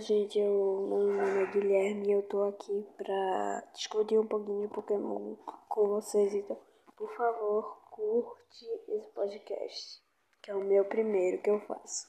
gente, eu, meu nome é Guilherme e eu tô aqui pra discutir um pouquinho de Pokémon com vocês. Então, por favor, curte esse podcast, que é o meu primeiro que eu faço.